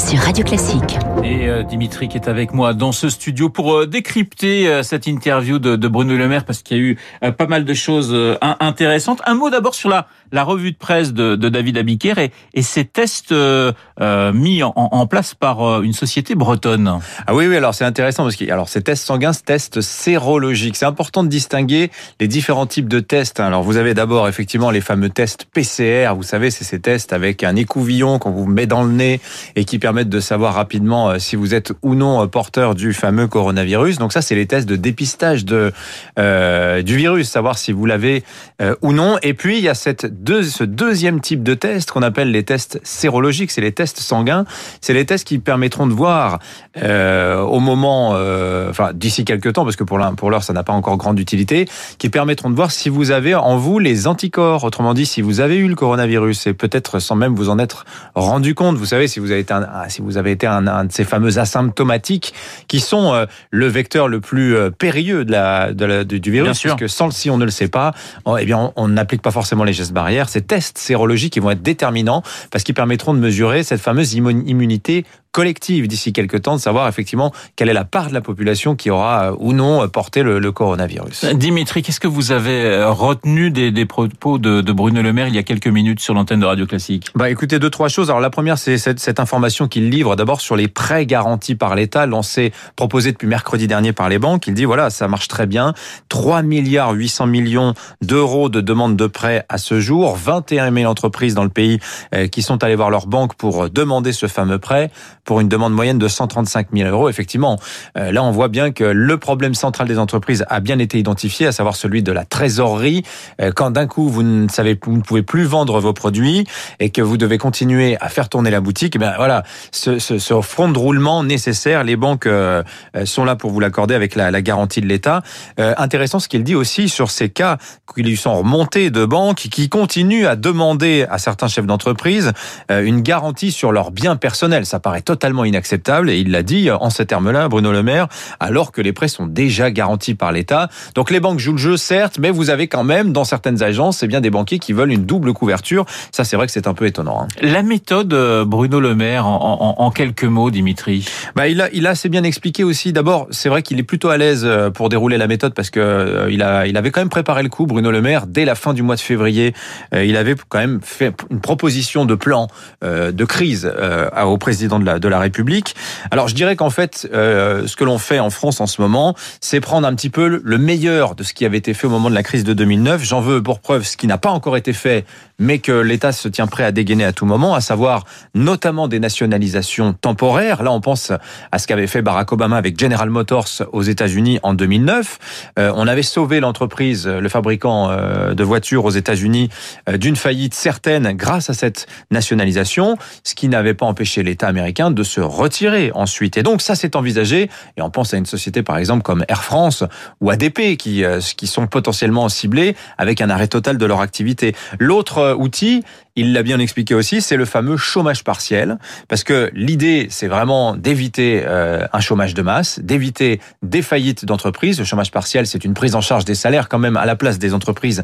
sur Radio Classique. Et euh, Dimitri qui est avec moi dans ce studio pour euh, décrypter euh, cette interview de, de, Bruno Le Maire parce qu'il y a eu pas mal de choses intéressantes. Un mot d'abord sur la, la revue de presse de, de David Abiker et, et ces tests mis en, en, place par une société bretonne. Ah oui, oui, alors c'est intéressant parce que alors ces tests sanguins, ces tests sérologiques. C'est important de distinguer les différents types de tests. Alors vous avez d'abord effectivement les fameux tests PCR. Vous savez, c'est ces tests avec un écouvillon qu'on vous met dans le nez et qui permettent de savoir rapidement si vous êtes ou non porteur du fameux coronavirus. Donc ça, c'est les tests de dépistage de euh, du virus, savoir si vous l'avez euh, ou non. Et puis il y a cette ce deuxième type de test qu'on appelle les tests sérologiques, c'est les tests sanguins. C'est les tests qui permettront de voir euh, au moment, euh, enfin d'ici quelques temps, parce que pour l'heure, ça n'a pas encore grande utilité, qui permettront de voir si vous avez en vous les anticorps. Autrement dit, si vous avez eu le coronavirus et peut-être sans même vous en être rendu compte. Vous savez, si vous avez été un, si vous avez été un, un de ces fameux asymptomatiques qui sont euh, le vecteur le plus euh, périlleux de la, de la du virus, parce que sans le si on ne le sait pas, eh bien on n'applique pas forcément les gestes barrières. Ces tests sérologiques qui vont être déterminants parce qu'ils permettront de mesurer cette fameuse immunité collective d'ici quelques temps de savoir effectivement quelle est la part de la population qui aura euh, ou non porté le, le coronavirus. Dimitri, qu'est-ce que vous avez euh, retenu des, des propos de, de, Bruno Le Maire il y a quelques minutes sur l'antenne de Radio Classique? Bah écoutez, deux trois choses. Alors la première, c'est cette, cette, information qu'il livre d'abord sur les prêts garantis par l'État, lancés, proposés depuis mercredi dernier par les banques. Il dit voilà, ça marche très bien. 3 milliards 800 millions d'euros de demandes de prêts à ce jour. 21 000 entreprises dans le pays euh, qui sont allées voir leur banque pour demander ce fameux prêt pour une demande moyenne de 135 000 euros. Effectivement, euh, là, on voit bien que le problème central des entreprises a bien été identifié, à savoir celui de la trésorerie. Euh, quand d'un coup, vous ne savez, vous ne pouvez plus vendre vos produits et que vous devez continuer à faire tourner la boutique, eh voilà, ce, ce, front de roulement nécessaire, les banques euh, sont là pour vous l'accorder avec la, garantie de l'État. intéressant ce qu'il dit aussi sur ces cas qui lui sont remontés de banques qui continuent à demander à certains chefs d'entreprise une garantie sur leurs biens personnels. Ça paraît totalement inacceptable et il l'a dit en ces termes-là, Bruno Le Maire, alors que les prêts sont déjà garantis par l'État. Donc les banques jouent le jeu, certes, mais vous avez quand même dans certaines agences, c'est bien des banquiers qui veulent une double couverture. Ça, c'est vrai que c'est un peu étonnant. Hein. La méthode euh, Bruno Le Maire, en, en, en quelques mots, Dimitri? Bah, il a, il a assez bien expliqué aussi. D'abord, c'est vrai qu'il est plutôt à l'aise euh, pour dérouler la méthode parce que euh, il a, il avait quand même préparé le coup, Bruno Le Maire, dès la fin du mois de février. Il avait quand même fait une proposition de plan de crise au président de la de la République. Alors je dirais qu'en fait, euh, ce que l'on fait en France en ce moment, c'est prendre un petit peu le meilleur de ce qui avait été fait au moment de la crise de 2009. J'en veux pour preuve ce qui n'a pas encore été fait, mais que l'État se tient prêt à dégainer à tout moment, à savoir notamment des nationalisations temporaires. Là, on pense à ce qu'avait fait Barack Obama avec General Motors aux États-Unis en 2009. Euh, on avait sauvé l'entreprise, le fabricant euh, de voitures aux États-Unis, d'une faillite certaine grâce à cette nationalisation, ce qui n'avait pas empêché l'État américain de se retirer ensuite. Et donc ça, c'est envisagé. Et on pense à une société, par exemple, comme Air France ou ADP, qui, euh, qui sont potentiellement ciblés avec un arrêt total de leur activité. L'autre euh, outil, il l'a bien expliqué aussi, c'est le fameux chômage partiel, parce que l'idée, c'est vraiment d'éviter euh, un chômage de masse, d'éviter des faillites d'entreprises. Le chômage partiel, c'est une prise en charge des salaires quand même à la place des entreprises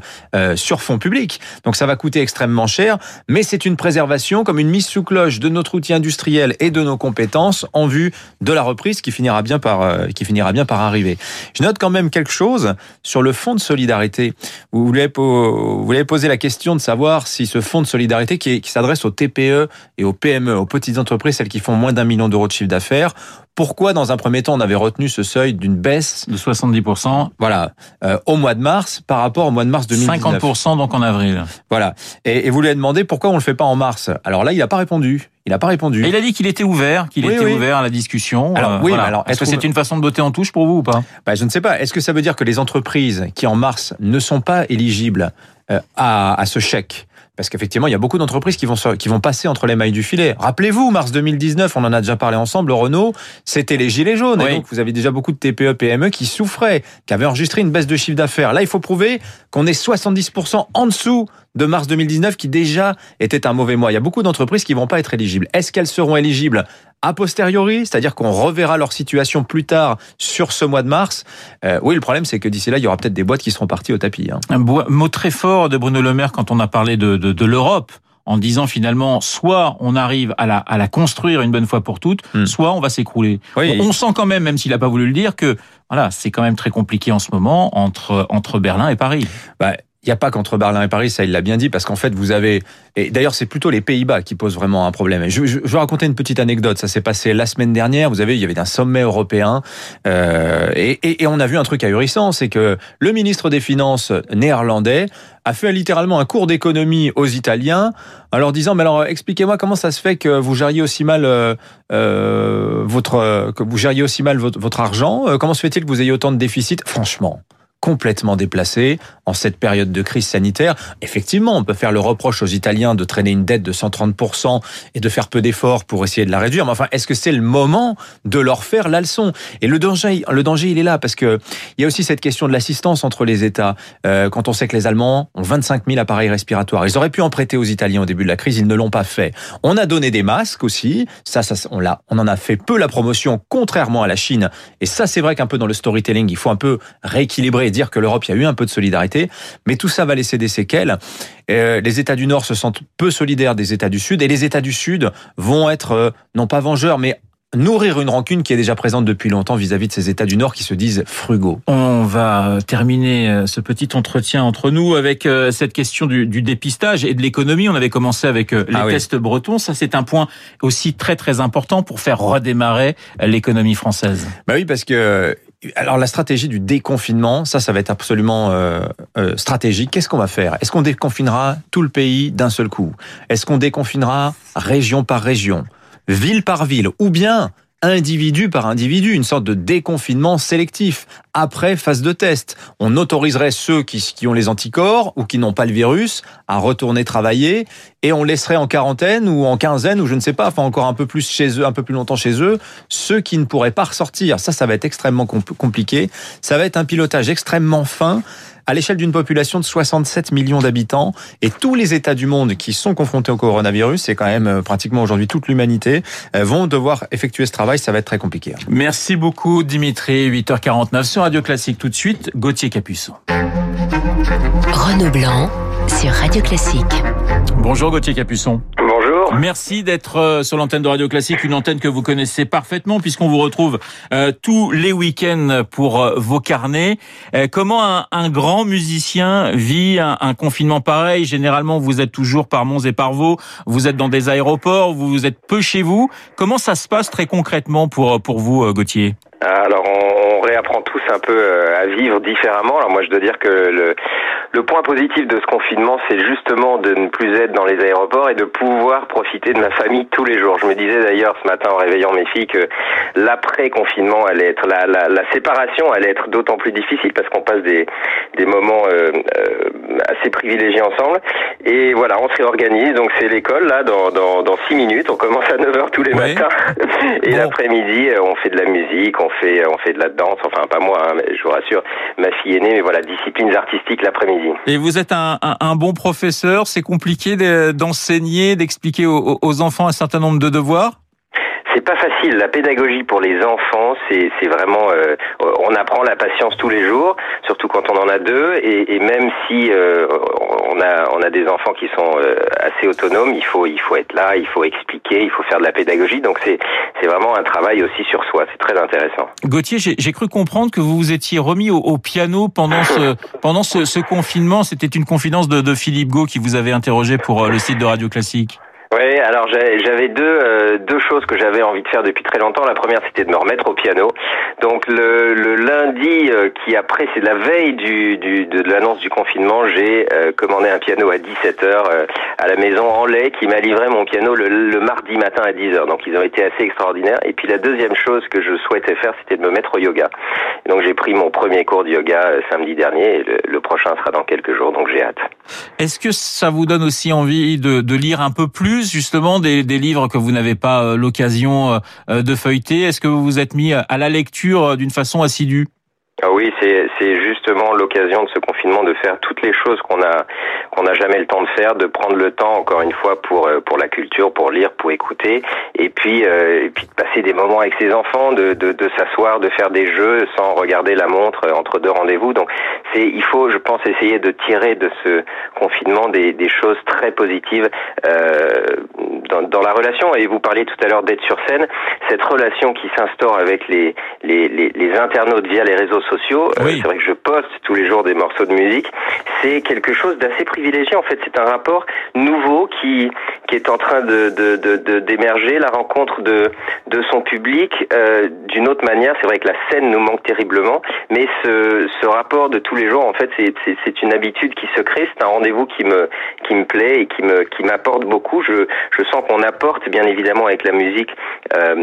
sur fonds publics. Donc ça va coûter extrêmement cher, mais c'est une préservation comme une mise sous cloche de notre outil industriel et de nos compétences en vue de la reprise qui finira bien par euh, qui finira bien par arriver. Je note quand même quelque chose sur le fonds de solidarité. Vous voulez vous poser la question de savoir si ce fonds de solidarité qui, qui s'adresse aux TPE et aux PME, aux petites entreprises, celles qui font moins d'un million d'euros de chiffre d'affaires, pourquoi, dans un premier temps, on avait retenu ce seuil d'une baisse de 70%, voilà, euh, au mois de mars par rapport au mois de mars 2019 50% donc en avril. Voilà. Et, et vous lui avez demandé pourquoi on le fait pas en mars. Alors là, il n'a pas répondu. Il n'a pas répondu. Et il a dit qu'il était ouvert, qu'il était ouvert à la discussion. Alors, euh, oui, voilà. alors est-ce que c'est une façon de botter en touche pour vous ou pas? Bah, Je ne sais pas. Est-ce que ça veut dire que les entreprises qui en mars ne sont pas éligibles euh, à, à ce chèque parce qu'effectivement, il y a beaucoup d'entreprises qui vont qui vont passer entre les mailles du filet. Rappelez-vous, mars 2019, on en a déjà parlé ensemble, Renault, c'était les gilets jaunes. Et donc, vous avez déjà beaucoup de TPE, PME qui souffraient, qui avaient enregistré une baisse de chiffre d'affaires. Là, il faut prouver qu'on est 70% en dessous de mars 2019 qui déjà était un mauvais mois. Il y a beaucoup d'entreprises qui vont pas être éligibles. Est-ce qu'elles seront éligibles a posteriori, c'est-à-dire qu'on reverra leur situation plus tard sur ce mois de mars. Euh, oui, le problème, c'est que d'ici là, il y aura peut-être des boîtes qui seront parties au tapis. Hein. Un mot très fort de Bruno Le Maire quand on a parlé de, de, de l'Europe en disant finalement soit on arrive à la, à la construire une bonne fois pour toutes, hmm. soit on va s'écrouler. Oui. On, sent quand même, même s'il n'a pas voulu le dire, que voilà, c'est quand même très compliqué en ce moment entre entre Berlin et Paris. Bah, il n'y a pas qu'entre Berlin et Paris, ça il l'a bien dit, parce qu'en fait vous avez, et d'ailleurs c'est plutôt les Pays-Bas qui posent vraiment un problème. Je, je, vais raconter une petite anecdote, ça s'est passé la semaine dernière, vous avez, il y avait un sommet européen, euh, et, on a vu un truc ahurissant, c'est que le ministre des Finances néerlandais a fait littéralement un cours d'économie aux Italiens en leur disant mais alors expliquez-moi comment ça se fait que vous gériez aussi mal euh, euh votre que vous gériez aussi mal votre, votre argent comment se fait-il que vous ayez autant de déficits? Franchement complètement déplacé en cette période de crise sanitaire. Effectivement, on peut faire le reproche aux Italiens de traîner une dette de 130% et de faire peu d'efforts pour essayer de la réduire. Mais enfin, est-ce que c'est le moment de leur faire la leçon? Et le danger, le danger, il est là parce que il y a aussi cette question de l'assistance entre les États. Euh, quand on sait que les Allemands ont 25 000 appareils respiratoires, ils auraient pu en prêter aux Italiens au début de la crise, ils ne l'ont pas fait. On a donné des masques aussi. Ça, ça, on l'a, on en a fait peu la promotion, contrairement à la Chine. Et ça, c'est vrai qu'un peu dans le storytelling, il faut un peu rééquilibrer dire que l'Europe, il y a eu un peu de solidarité, mais tout ça va laisser des séquelles. Euh, les États du Nord se sentent peu solidaires des États du Sud, et les États du Sud vont être, euh, non pas vengeurs, mais nourrir une rancune qui est déjà présente depuis longtemps vis-à-vis de ces États du Nord qui se disent frugaux. On va terminer euh, ce petit entretien entre nous avec cette question du, du dépistage et de l'économie. On avait commencé avec les ah tests bretons. Ça, c'est un point aussi très très important pour faire redémarrer l'économie française. Bah oui, parce que alors la stratégie du déconfinement, ça, ça va être absolument euh, euh, stratégique. Qu'est-ce qu'on va faire? Est-ce qu'on déconfinera tout le pays d'un seul coup? Est-ce qu'on déconfinera région par région, ville par ville, ou bien individu par individu, une sorte de déconfinement sélectif. Après phase de test, on autoriserait ceux qui, ont les anticorps ou qui n'ont pas le virus à retourner travailler et on laisserait en quarantaine ou en quinzaine ou je ne sais pas, enfin encore un peu plus chez eux, un peu plus longtemps chez eux, ceux qui ne pourraient pas ressortir. Ça, ça va être extrêmement compliqué. Ça va être un pilotage extrêmement fin à l'échelle d'une population de 67 millions d'habitants et tous les États du monde qui sont confrontés au coronavirus, c'est quand même euh, pratiquement aujourd'hui toute l'humanité, euh, vont devoir effectuer ce travail. Ça va être très compliqué. Hein. Merci beaucoup Dimitri. 8h49 sur Radio Classique tout de suite. Gauthier Capuçon. Renaud Blanc sur Radio Classique. Bonjour Gauthier Capuçon. Bonjour. Merci d'être euh, sur l'antenne de Radio Classique, une antenne que vous connaissez parfaitement puisqu'on vous retrouve euh, tous les week-ends pour euh, vos carnets. Euh, comment un, un, grand musicien vit un, un, confinement pareil? Généralement, vous êtes toujours par Mons et par Vaux, vous êtes dans des aéroports, vous êtes peu chez vous. Comment ça se passe très concrètement pour, pour vous, Gauthier? Alors on, on, réapprend tous un peu à vivre différemment. Alors moi je dois dire que le, le point positif de ce confinement c'est justement de ne plus être dans les aéroports et de pouvoir profiter de ma famille tous les jours. Je me disais d'ailleurs ce matin en réveillant mes filles que l'après-confinement allait être, la, la, la, séparation allait être d'autant plus difficile parce qu'on passe des, des moments euh, euh, assez privilégiés ensemble. Et voilà, on se réorganise. Donc c'est l'école là dans, dans, dans 6 minutes. On commence à 9h tous les matins. Et bon. l'après-midi, on fait de la musique, on fait, on fait de la danse. Enfin, pas moi, hein, mais je vous rassure, ma fille est née, mais voilà, disciplines artistiques l'après-midi. Et vous êtes un, un, bon professeur. C'est compliqué d'enseigner, d'expliquer aux, aux enfants un certain nombre de devoirs? C'est pas facile. La pédagogie pour les enfants, c'est vraiment, euh, on apprend la patience tous les jours, surtout quand on en a deux, et, et même si euh, on a on a des enfants qui sont euh, assez autonomes, il faut il faut être là, il faut expliquer, il faut faire de la pédagogie. Donc c'est c'est vraiment un travail aussi sur soi. C'est très intéressant. Gauthier, j'ai cru comprendre que vous vous étiez remis au, au piano pendant ce pendant ce, ce confinement. C'était une confidence de, de Philippe Gau qui vous avait interrogé pour euh, le site de Radio Classique. Oui, alors j'avais deux euh, deux choses que j'avais envie de faire depuis très longtemps. La première, c'était de me remettre au piano. Donc le, le lundi euh, qui après, c'est la veille du, du de, l'annonce du confinement, j'ai euh, commandé un piano à 17 h euh, à la maison en lait qui m'a livré mon piano le, le, mardi matin à 10 h Donc ils ont été assez extraordinaires. Et puis la deuxième chose que je souhaitais faire, c'était de me mettre au yoga. Donc j'ai pris mon premier cours de yoga euh, samedi dernier. Et le, le prochain sera dans quelques jours, donc j'ai hâte. Est-ce que ça vous donne aussi envie de, de lire un peu plus justement des, des livres que vous n'avez pas euh, l'occasion euh, de feuilleter. Est-ce que vous vous êtes mis à la lecture d'une façon assidue? Ah oui, c'est justement l'occasion de ce confinement de faire toutes les choses qu'on a qu'on n'a jamais le temps de faire, de prendre le temps encore une fois pour euh, pour la culture, pour lire, pour écouter, et puis euh, et puis de passer des moments avec ses enfants, de de, de s'asseoir, de faire des jeux sans regarder la montre entre deux rendez-vous. Donc c'est il faut, je pense, essayer de tirer de ce confinement des des choses très positives euh, dans, dans la relation. Et vous parliez tout à l'heure d'être sur scène, cette relation qui s'instaure avec les les, les les internautes via les réseaux sociaux. Euh, c'est vrai que je poste tous les jours des morceaux de musique. C'est quelque chose d'assez privilégié. En fait, c'est un rapport nouveau qui qui est en train de de- de- de- d'émerger, la rencontre de de son public euh, d'une autre manière. C'est vrai que la scène nous manque terriblement, mais ce ce rapport de tous les jours, en fait, c'est c'est c'est une habitude qui se crée. C'est un rendez-vous qui me qui me plaît et qui me qui m'apporte beaucoup. Je je sens qu'on apporte bien évidemment avec la musique euh,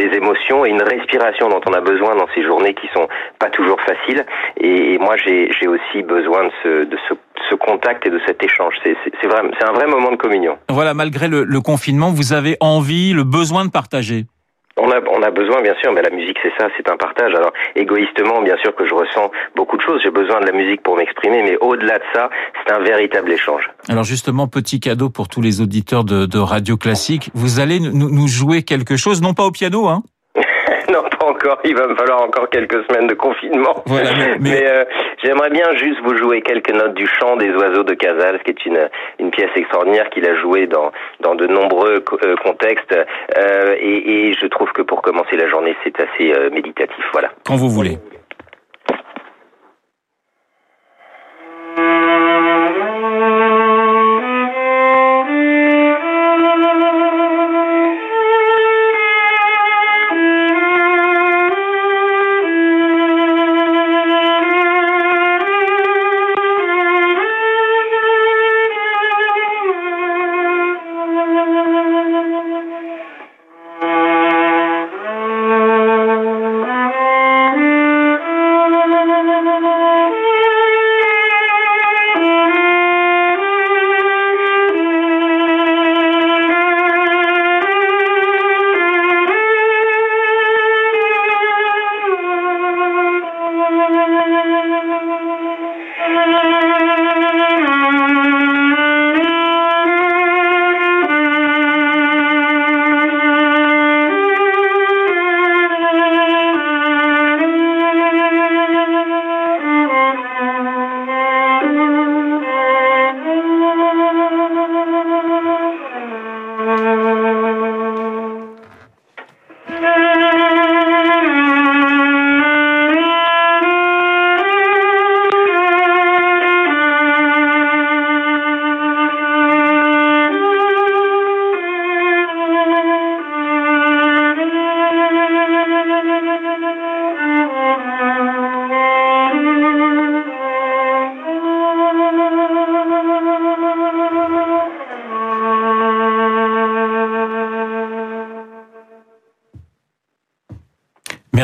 des émotions et une respiration dont on a besoin dans ces journées qui sont pas toujours faciles. Et, moi, j'ai aussi besoin de ce de ce, contact et de cet échange. C'est un vrai moment de communion. Voilà, malgré le confinement, vous avez envie, le besoin de partager. On a, on a besoin, bien sûr, mais la musique, c'est ça, c'est un partage. Alors, égoïstement, bien sûr que je ressens beaucoup de choses. J'ai besoin de la musique pour m'exprimer, mais au-delà de ça, c'est un véritable échange. Alors justement, petit cadeau pour tous les auditeurs de, Radio Classique. Vous allez nous, nous jouer quelque chose, non pas au piano, hein? Encore. Il va me falloir encore quelques semaines de confinement. Voilà, mais- euh, j'aimerais bien juste vous jouer quelques notes du chant des oiseaux de Casals, qui est une une pièce extraordinaire qu'il a jouée dans dans de nombreux co- euh, contextes. Euh, et, et je trouve que pour commencer la journée, c'est assez euh, méditatif. Voilà. Quand vous voulez.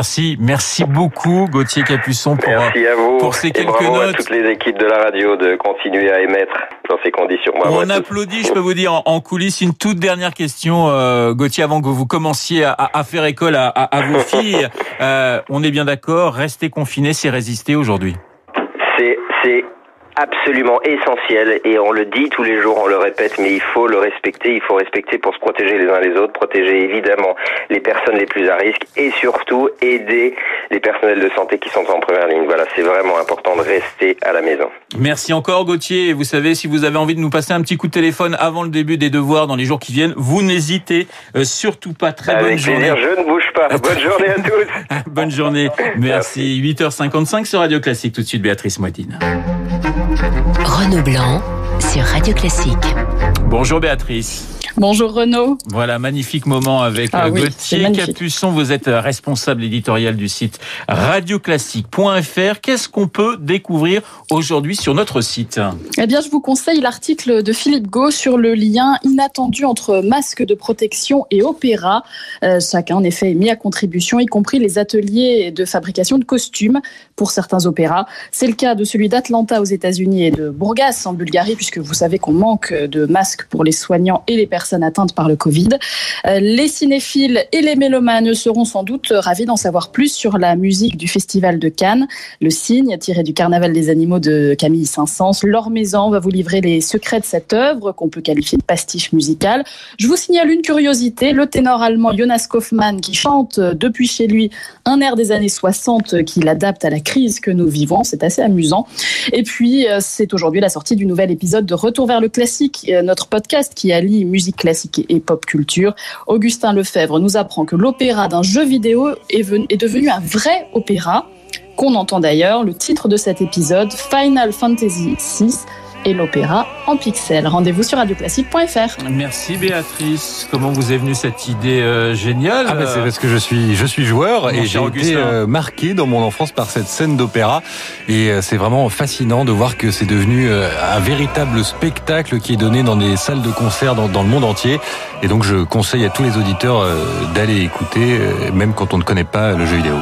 Merci, merci beaucoup Gauthier Capuçon pour Merci à vous. pour ces et quelques bravo à notes. toutes les équipes de la radio de continuer à émettre dans ces conditions. Bravo On applaudit, je peux vous dire, en, en coulisses, une toute dernière question, euh, Gauthier, avant que vous commenciez à, à faire école à, à- à vos filles. Euh, on est bien d'accord, rester confiné, c'est résister aujourd'hui. C'est absolument essentiel et on le dit tous les jours, on le répète, mais il faut le respecter, il faut respecter pour se protéger les uns les autres, protéger évidemment les personnes les plus à risque et surtout aider les personnels de santé qui sont en première ligne. Voilà, c'est vraiment important de rester à la maison. Merci encore Gauthier. Vous savez, si vous avez envie de nous passer un petit coup de téléphone avant le début des devoirs dans les jours qui viennent, vous n'hésitez euh, surtout pas. Très bonne journée. plaisir, je ne bouge pas. Bonne journée à tous. Bonne journée. Merci. 8h55 sur Radio Classique. Tout de suite, Béatrice Moitine. Renaud Blanc sur Radio Classique. Bonjour Béatrice. Bonjour Renaud. Voilà, magnifique moment avec Ah euh, oui, Gauthier. Capuçon. Vous êtes euh, responsable éditorial du site radioclassique.fr. Qu'est-ce qu'on peut découvrir aujourd'hui sur notre site? Eh bien, je vous conseille l'article de Philippe Gau sur le lien inattendu entre masque de protection et opéra. Euh, chacun, en effet, est mis à contribution, y compris les ateliers de fabrication de costumes pour certains opéras. C'est le cas de celui d'Atlanta aux États-Unis et de Bourgas en Bulgarie, puisque vous savez qu'on manque de masques pour les soignants et les personnels atteintes par le Covid. Euh, les cinéphiles et les mélomanes seront sans doute ravis d'en savoir plus sur la musique du Festival de Cannes. Le Cygne, tiré du Carnaval des animaux de Camille Saint-Saëns. Laure Maison va vous livrer les secrets de cette œuvre qu'on peut qualifier de pastiche musicale. Je vous signale une curiosité, le ténor allemand Jonas Kaufmann qui chante depuis chez lui un air des années 60 qu'il adapte à la crise que nous vivons. C'est assez amusant. Et puis, euh, c'est aujourd'hui la sortie du nouvel épisode de Retour vers le classique, euh, notre podcast qui allie musique classique et pop culture. Augustin Lefebvre nous apprend que l'opéra d'un jeu vidéo est, devenu un vrai opéra qu'on entend d'ailleurs. Le titre de cet épisode, Final Fantasy VI, et l'opéra en pixels. Rendez-vous sur radioclassique.fr. Merci Béatrice. Comment vous est venue cette idée euh, géniale ah bah C'est parce que je suis je suis joueur et j'ai été euh, marqué dans mon enfance par cette scène d'opéra et euh, c'est vraiment fascinant de voir que c'est devenu un véritable spectacle qui est donné dans des salles de concert dans, dans le monde entier et donc je conseille à tous les auditeurs d'aller écouter même quand on ne connaît pas le jeu vidéo.